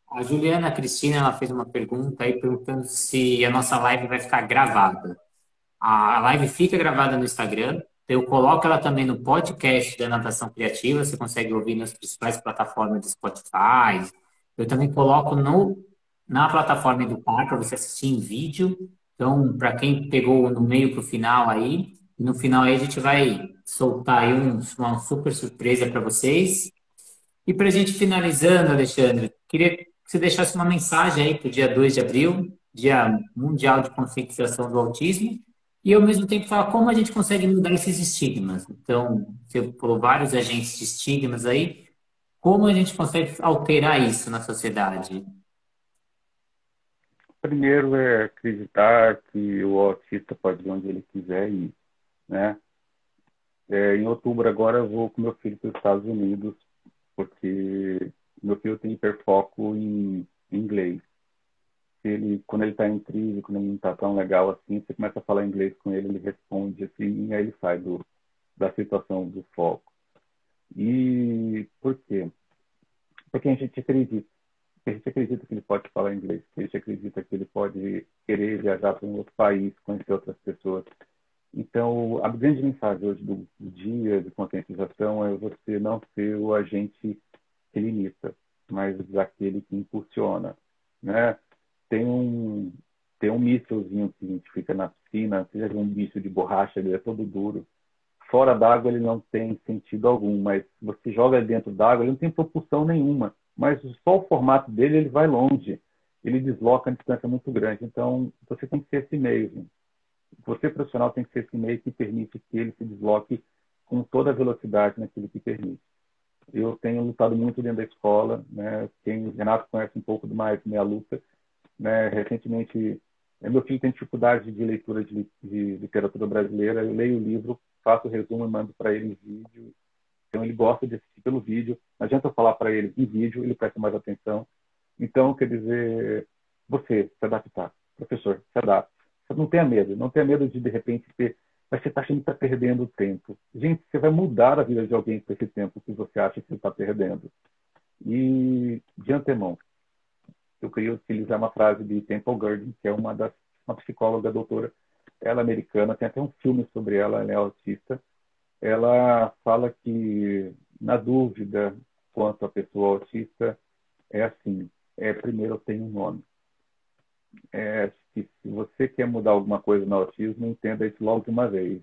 A Juliana Cristina ela fez uma pergunta aí perguntando se a nossa live vai ficar gravada. A live fica gravada no Instagram. Eu coloco ela também no podcast da Natação Criativa. Você consegue ouvir nas principais plataformas de Spotify. Eu também coloco no, na plataforma do Par para você assistir em vídeo. Então, para quem pegou no meio para o final aí, no final aí a gente vai soltar aí um, uma super surpresa para vocês. E para a gente finalizando, Alexandre, queria que você deixasse uma mensagem aí para o dia 2 de abril, Dia Mundial de Conscientização do Autismo, e ao mesmo tempo falar como a gente consegue mudar esses estigmas. Então, você falou vários agentes de estigmas aí, como a gente consegue alterar isso na sociedade? Primeiro é acreditar que o autista pode ir onde ele quiser ir, né? É, em outubro agora eu vou com meu filho para os Estados Unidos, porque meu filho tem hiperfoco em inglês. Ele, quando ele está em crise, quando ele não está tão legal assim, você começa a falar inglês com ele, ele responde assim, e aí sai do, da situação do foco. E por quê? Porque a gente acredita. A gente acredita que ele pode falar inglês, a gente acredita que ele pode querer viajar para um outro país, conhecer outras pessoas. Então, a grande mensagem hoje do, dia de conscientização é você não ser o agente que limita, mas aquele que impulsiona, né? Tem um tem um mísselzinho que a gente fica na piscina, viu um míssil de borracha, ele é todo duro. Fora d'água ele não tem sentido algum, mas você joga dentro d'água, ele não tem propulsão nenhuma. Mas só o formato dele, ele vai longe. Ele desloca a distância muito grande. Então, você tem que ser esse meio você profissional tem que ser esse meio que permite que ele se desloque com toda a velocidade naquilo que permite. Eu tenho lutado muito dentro da escola, né? Quem Renato conhece um pouco mais minha luta, né? Recentemente, meu filho tem dificuldade de leitura de, de literatura brasileira. Eu leio o livro, faço o resumo e mando para ele em vídeo. Então ele gosta de assistir pelo vídeo. Não adianta eu falar para ele em vídeo, ele presta mais atenção. Então, quer dizer, você se adaptar, professor, se adapte não tenha medo, não tenha medo de de repente ter, mas você está achando que está perdendo tempo. Gente, você vai mudar a vida de alguém com esse tempo que você acha que está perdendo. E de antemão, eu queria utilizar uma frase de Temple Gurdon, que é uma das uma psicóloga doutora, ela é americana, tem até um filme sobre ela, ela é autista. Ela fala que na dúvida quanto à pessoa autista é assim, é primeiro tenho um nome é, se você quer mudar alguma coisa no autismo, entenda isso logo de uma vez.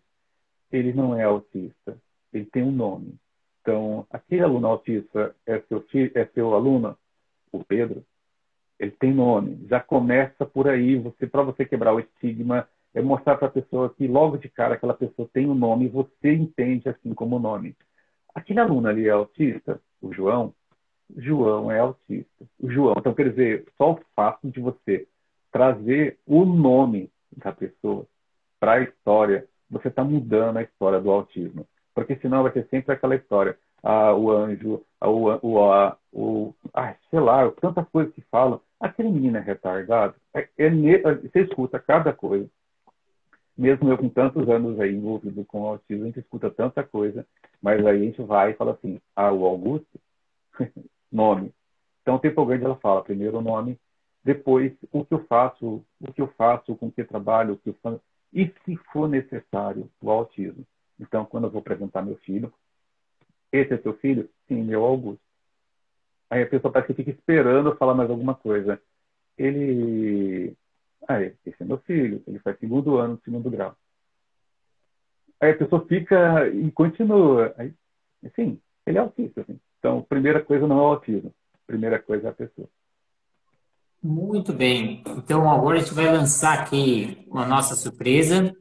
Ele não é autista, ele tem um nome. Então, aquele aluno autista é seu, filho, é seu aluno, o Pedro, ele tem nome. Já começa por aí, você para você quebrar o estigma, é mostrar para a pessoa que logo de cara aquela pessoa tem um nome e você entende assim como nome. Aquele aluno ali é autista, o João, João é autista. O João, então quer dizer, só o fato de você trazer o nome da pessoa para a história, você está mudando a história do autismo. Porque senão vai ser sempre aquela história. Ah, o anjo, ah, o, o, o ah, sei lá, tantas coisas que falam. Aquele menino é retardado. É, é, você escuta cada coisa. Mesmo eu com tantos anos aí envolvido com autismo, a gente escuta tanta coisa, mas aí a gente vai e fala assim, ah, o Augusto? nome. Então, o tempo grande ela fala primeiro o nome, depois o que eu faço, o que eu faço, com que trabalho, o que eu faço, e se for necessário o autismo. Então, quando eu vou apresentar meu filho, esse é seu filho? Sim, meu Augusto. Aí a pessoa parece que fica esperando falar mais alguma coisa. Ele. Ah, esse é meu filho, ele faz segundo ano, segundo grau. Aí a pessoa fica e continua. Aí, sim, ele é autista. Assim. Então, primeira coisa não é o autismo, primeira coisa é a pessoa. Muito bem. Então, agora a gente vai lançar aqui uma nossa surpresa.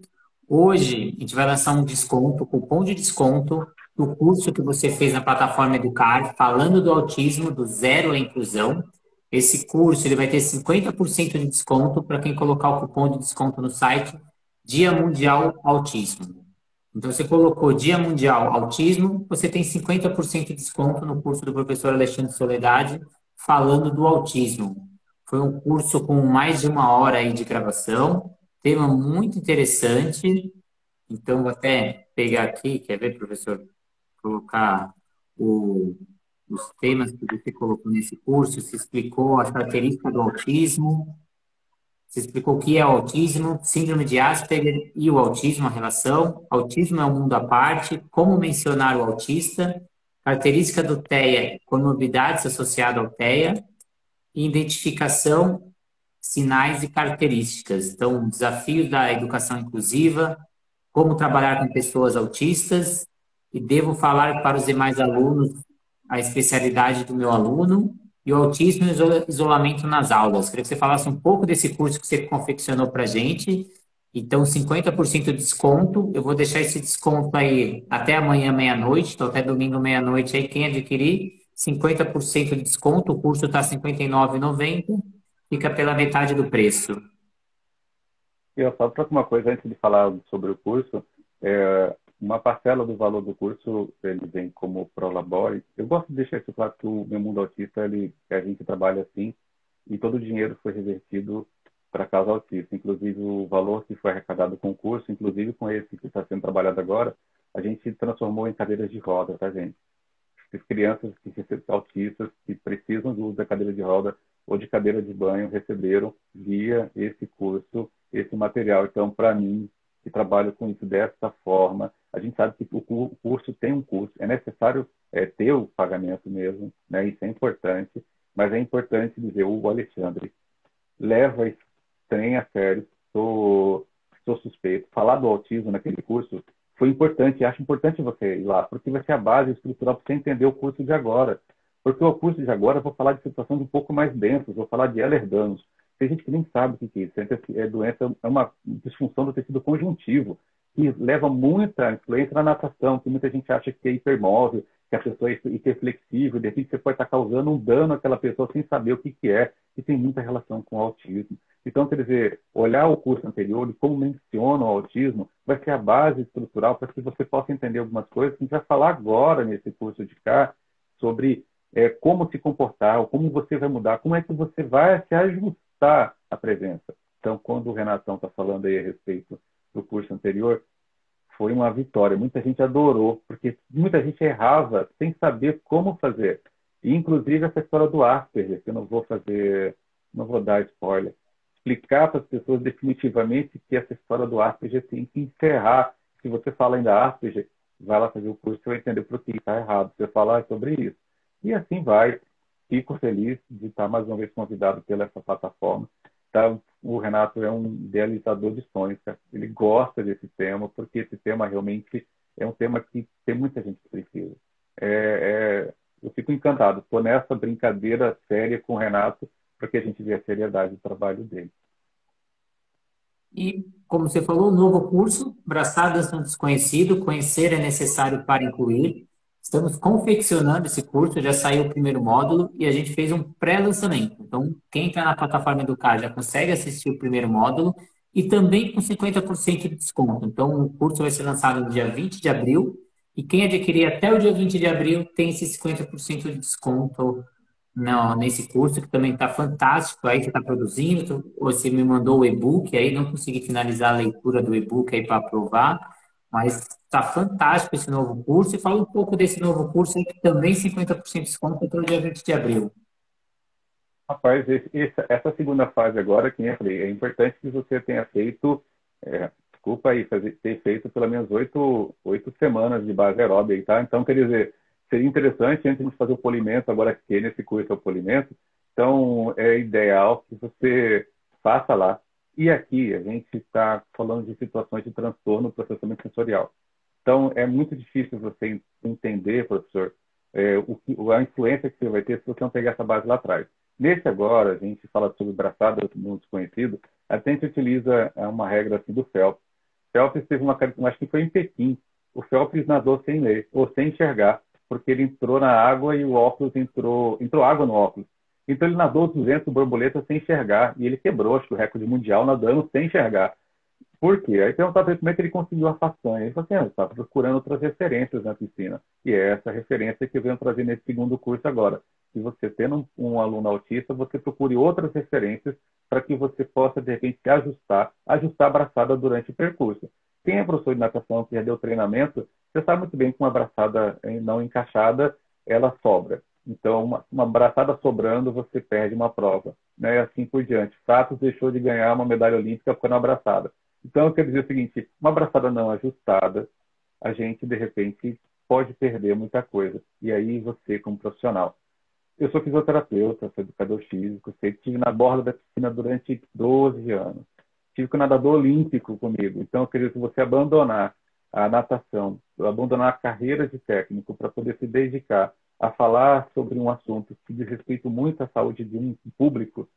Hoje, a gente vai lançar um desconto, cupom de desconto do curso que você fez na plataforma Educar, falando do autismo, do zero à inclusão. Esse curso ele vai ter 50% de desconto para quem colocar o cupom de desconto no site Dia Mundial Autismo. Então, você colocou Dia Mundial Autismo, você tem 50% de desconto no curso do professor Alexandre Soledade, falando do autismo Foi um curso com mais de uma hora aí de gravação, tema muito interessante. Então, vou até pegar aqui, quer ver, professor? Colocar o, os temas que você colocou nesse curso, se explicou a característica do autismo, se explicou o que é autismo, síndrome de Asperger e o autismo, a relação. Autismo é um mundo à parte, como mencionar o autista, característica do TEA, comorbidades associadas ao TEA, identificação, sinais e características. Então, desafios da educação inclusiva, como trabalhar com pessoas autistas, e devo falar para os demais alunos a especialidade do meu aluno e o autismo e isolamento nas aulas. Queria que você falasse um pouco desse curso que você confeccionou para a gente. Então, 50% de desconto. Eu vou deixar esse desconto aí até amanhã, meia-noite, então até domingo, meia-noite. Aí, quem adquirir, 50% de desconto. O curso está R$ 59,90. Fica pela metade do preço. E só para uma coisa antes de falar sobre o curso, é, uma parcela do valor do curso ele vem como prolabore. Eu gosto de deixar isso claro que o meu mundo autista ele a gente trabalha assim e todo o dinheiro foi revertido para a causa autista. Inclusive o valor que foi arrecadado com o curso, inclusive com esse que está sendo trabalhado agora, a gente transformou em cadeiras de roda, tá gente? As crianças que autistas que precisam do uso da cadeira de roda ou de cadeira de banho receberam via esse curso esse material. Então, para mim, que trabalho com isso dessa forma, a gente sabe que o curso tem um custo, é necessário é, ter o pagamento mesmo, né? isso é importante, mas é importante dizer, o Alexandre leva esse trem a sério, sou, sou suspeito. Falar do autismo naquele curso foi importante, acho importante você ir lá, porque vai ser a base estrutural para você entender o curso de agora. Porque o curso de agora eu vou falar de situações um pouco mais densas, vou falar de Ehlers-Danlos. Tem gente que nem sabe o que é isso. É doença, é uma disfunção do tecido conjuntivo que leva muita influência na natação, que muita gente acha que é hipermóvel, que a pessoa é hiperflexível, de repente você pode estar causando um dano àquela pessoa sem saber o que, que é, e tem muita relação com o autismo. Então, quer dizer, olhar o curso anterior e como menciona o autismo vai ser a base estrutural para que você possa entender algumas coisas a gente vai falar agora nesse curso de cá sobre é, como se comportar, como você vai mudar, como é que você vai se ajustar à presença. Então, quando o Renatão está falando aí a respeito do curso anterior, foi uma vitória. Muita gente adorou, porque muita gente errava sem saber como fazer. E, inclusive, essa história do Asperger, que eu não vou fazer, não vou dar spoiler. Explicar para as pessoas definitivamente que essa história do Asperger tem que encerrar. Se você fala ainda Asperger, vai lá fazer o curso e vai entender por que está errado. Você falar sobre isso. E assim vai. Fico feliz de estar mais uma vez convidado pela essa plataforma. Tá, o Renato é um idealizador de sonhos, cara. ele gosta desse tema, porque esse tema realmente é um tema que tem muita gente que precisa. É, é, eu fico encantado, estou nessa brincadeira séria com o Renato, porque a gente vê a seriedade do trabalho dele. E, como você falou, novo curso, Braçadas no Desconhecido, Conhecer é Necessário para Incluir. Estamos confeccionando esse curso, já saiu o primeiro módulo e a gente fez um pré-lançamento. Então, quem está na plataforma Educar já consegue assistir o primeiro módulo e também com 50% de desconto. Então, o curso vai ser lançado no dia 20 de abril e quem adquirir até o dia 20 de abril tem esse 50% de desconto nesse curso, que também está fantástico. Aí você está produzindo, você me mandou o e-book, aí não consegui finalizar a leitura do e-book aí para aprovar mas está fantástico esse novo curso. E fala um pouco desse novo curso aí, que também 50% de desconto o dia 20 de abril. Rapaz, esse, essa segunda fase agora, que eu falei, é importante que você tenha feito, é, desculpa aí, ter feito pelo menos oito, oito semanas de base aeróbica, tá? Então, quer dizer, seria interessante, antes de fazer o polimento, agora que nesse curso é o polimento, então é ideal que você faça lá e aqui a gente está falando de situações de transtorno no processamento sensorial. Então, é muito difícil você entender, professor, é, o que, a influência que você vai ter se você não pegar essa base lá atrás. Nesse agora, a gente fala sobre braçada no desconhecido, a gente utiliza é, uma regra assim do Phelps. Phelps teve uma, acho que foi em Pequim, o Phelps nadou sem ler, ou sem enxergar, porque ele entrou na água e o óculos entrou, entrou água no óculos. Então ele nadou 200 borboletas sem enxergar e ele quebrou acho, o recorde mundial nadando sem enxergar. Por quê? Aí perguntaram para ele como é que ele conseguiu a façanha. Ele falou assim, ah, está procurando outras referências na piscina. E é essa referência que eu venho trazer nesse segundo curso agora. que você tendo um, um aluno autista, você procure outras referências para que você possa, de repente, ajustar, ajustar a abraçada durante o percurso. Quem é professor de natação que já deu treinamento, você sabe muito bem que uma abraçada não encaixada, ela sobra. Então, uma, uma abraçada sobrando, você perde uma prova. Né? E assim por diante. Fatos deixou de ganhar uma medalha olímpica por uma abraçada. Então, eu quero dizer o seguinte: uma abraçada não ajustada, a gente, de repente, pode perder muita coisa. E aí, você, como profissional. Eu sou fisioterapeuta, sou educador físico, estive na borda da piscina durante 12 anos. Tive com o nadador olímpico comigo. Então, eu queria que você abandonar a natação, abandonar a carreira de técnico para poder se dedicar a falar sobre um assunto que diz respeito muito à saúde de um público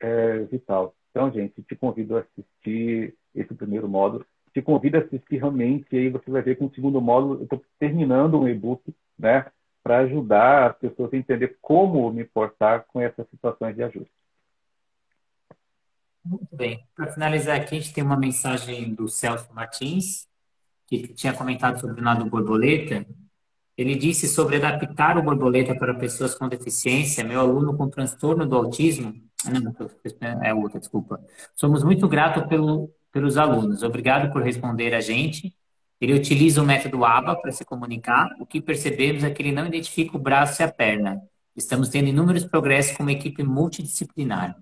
é vital. Então, gente, te convido a assistir esse primeiro módulo. Te convido a assistir realmente, e aí você vai ver que no segundo módulo eu estou terminando um e-book, né, para ajudar as pessoas a entender como me portar com essas situações de ajuste. Muito bem. Para finalizar aqui, a gente tem uma mensagem do Celso Martins, que tinha comentado sobre o nado borboleta, ele disse sobre adaptar o borboleta para pessoas com deficiência, meu aluno com transtorno do autismo. Não, é outra, desculpa. Somos muito gratos pelo, pelos alunos. Obrigado por responder a gente. Ele utiliza o método ABA para se comunicar. O que percebemos é que ele não identifica o braço e a perna. Estamos tendo inúmeros progressos com uma equipe multidisciplinar.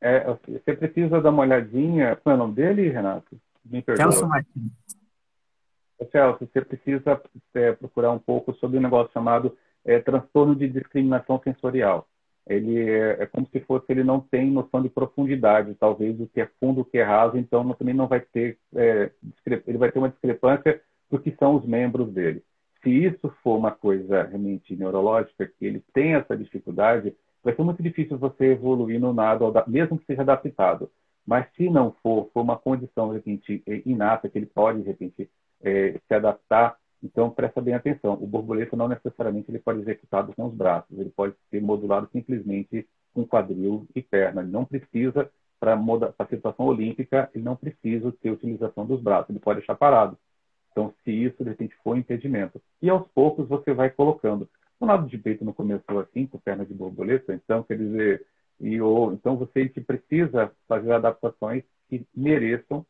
É, você precisa dar uma olhadinha. Qual é o nome dele, Renato? Me perdoa. Celso Martins. Celso, você precisa é, procurar um pouco sobre um negócio chamado é, transtorno de discriminação sensorial. Ele é, é, como se fosse ele não tem noção de profundidade, talvez o que é fundo, o que é raso, então também não vai ter é, ele vai ter uma discrepância do que são os membros dele. Se isso for uma coisa realmente neurológica, que ele tem essa dificuldade, vai ser muito difícil você evoluir no nado, mesmo que seja adaptado. Mas se não for, for uma condição de repente inata que ele pode de repente é, se adaptar. Então, presta bem atenção. O borboleta não necessariamente ele pode ser executado com os braços. Ele pode ser modulado simplesmente com quadril e perna. Ele não precisa, para a situação olímpica, ele não precisa ter utilização dos braços. Ele pode deixar parado. Então, se isso, de repente, for impedimento. E, aos poucos, você vai colocando. O lado de peito não começou assim, com perna de borboleta. Então, quer dizer... E, ou, então, você precisa fazer adaptações que mereçam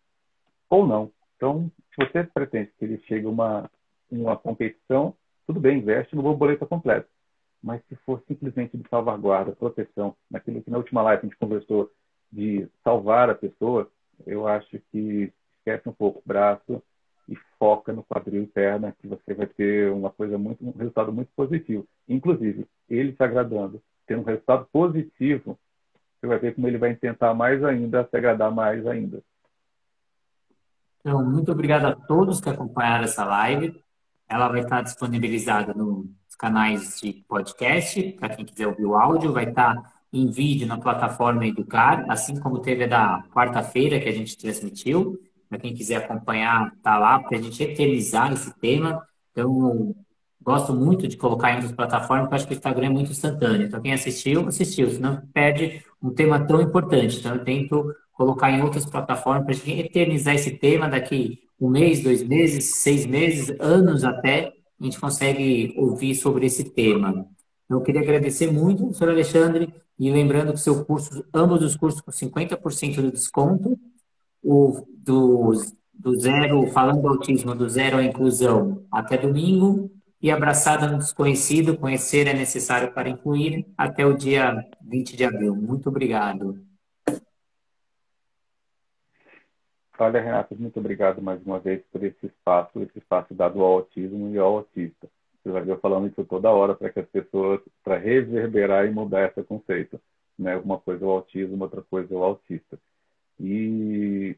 ou não então, se você pretende que ele chegue a uma, uma competição, tudo bem, investe no borboleta completo. Mas se for simplesmente de salvaguarda, proteção, naquilo que na última live a gente conversou de salvar a pessoa, eu acho que esquece um pouco o braço e foca no quadril e perna, que você vai ter uma coisa muito, um resultado muito positivo. Inclusive, ele se agradando, tendo um resultado positivo, você vai ver como ele vai tentar mais ainda, se agradar mais ainda. Então, muito obrigado a todos que acompanharam essa live. Ela vai estar disponibilizada nos canais de podcast, para quem quiser ouvir o áudio, vai estar em vídeo na plataforma Educar, assim como teve a da quarta-feira que a gente transmitiu. Para quem quiser acompanhar, tá lá para a gente eternizar esse tema. Então, gosto muito de colocar em outras plataformas, porque acho que o Instagram é muito instantâneo. Então, quem assistiu, assistiu, senão perde um tema tão importante. Então, eu tento colocar em outras plataformas para a gente eternizar esse tema daqui um mês, dois meses, seis meses, anos até, a gente consegue ouvir sobre esse tema. Eu queria agradecer muito, professor Alexandre, e lembrando que seu curso, ambos os cursos com 50% de desconto, o do, do zero, falando do autismo, do zero à inclusão até domingo, e abraçada no desconhecido, conhecer é necessário para incluir, até o dia 20 de abril. Muito obrigado. Olha, Renato, muito obrigado mais uma vez por esse espaço, esse espaço dado ao autismo e ao autista. Você vai ver falando isso toda hora para que as pessoas, para reverberar e mudar esse conceito. Né? Uma coisa é o autismo, outra coisa é o autista. E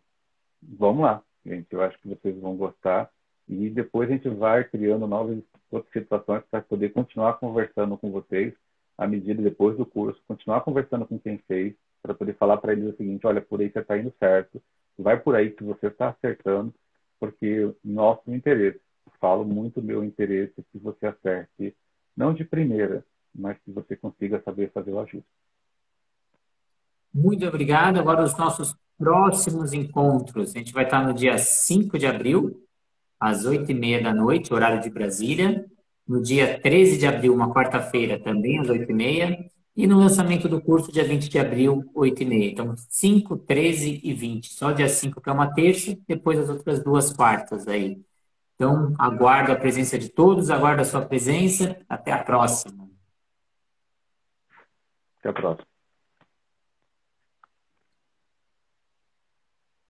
vamos lá, gente. Eu acho que vocês vão gostar. E depois a gente vai criando novas outras situações para poder continuar conversando com vocês à medida depois do curso, continuar conversando com quem fez, para poder falar para eles o seguinte: olha, por aí você está indo certo, vai por aí que você está acertando, porque nosso interesse, falo muito meu interesse, que você acerte, não de primeira, mas que você consiga saber fazer o ajuste. Muito obrigado. Agora, os nossos próximos encontros. A gente vai estar no dia 5 de abril, às 8 e meia da noite, horário de Brasília. no dia 13 de abril, uma quarta-feira, também às 8h30, e no lançamento do curso, dia 20 de abril, 8h30. Então, 5, 13 e 20. Só dia 5, que é uma terça, depois as outras duas quartas aí. Então, aguardo a presença de todos, aguardo a sua presença. Até a próxima. Até a próxima.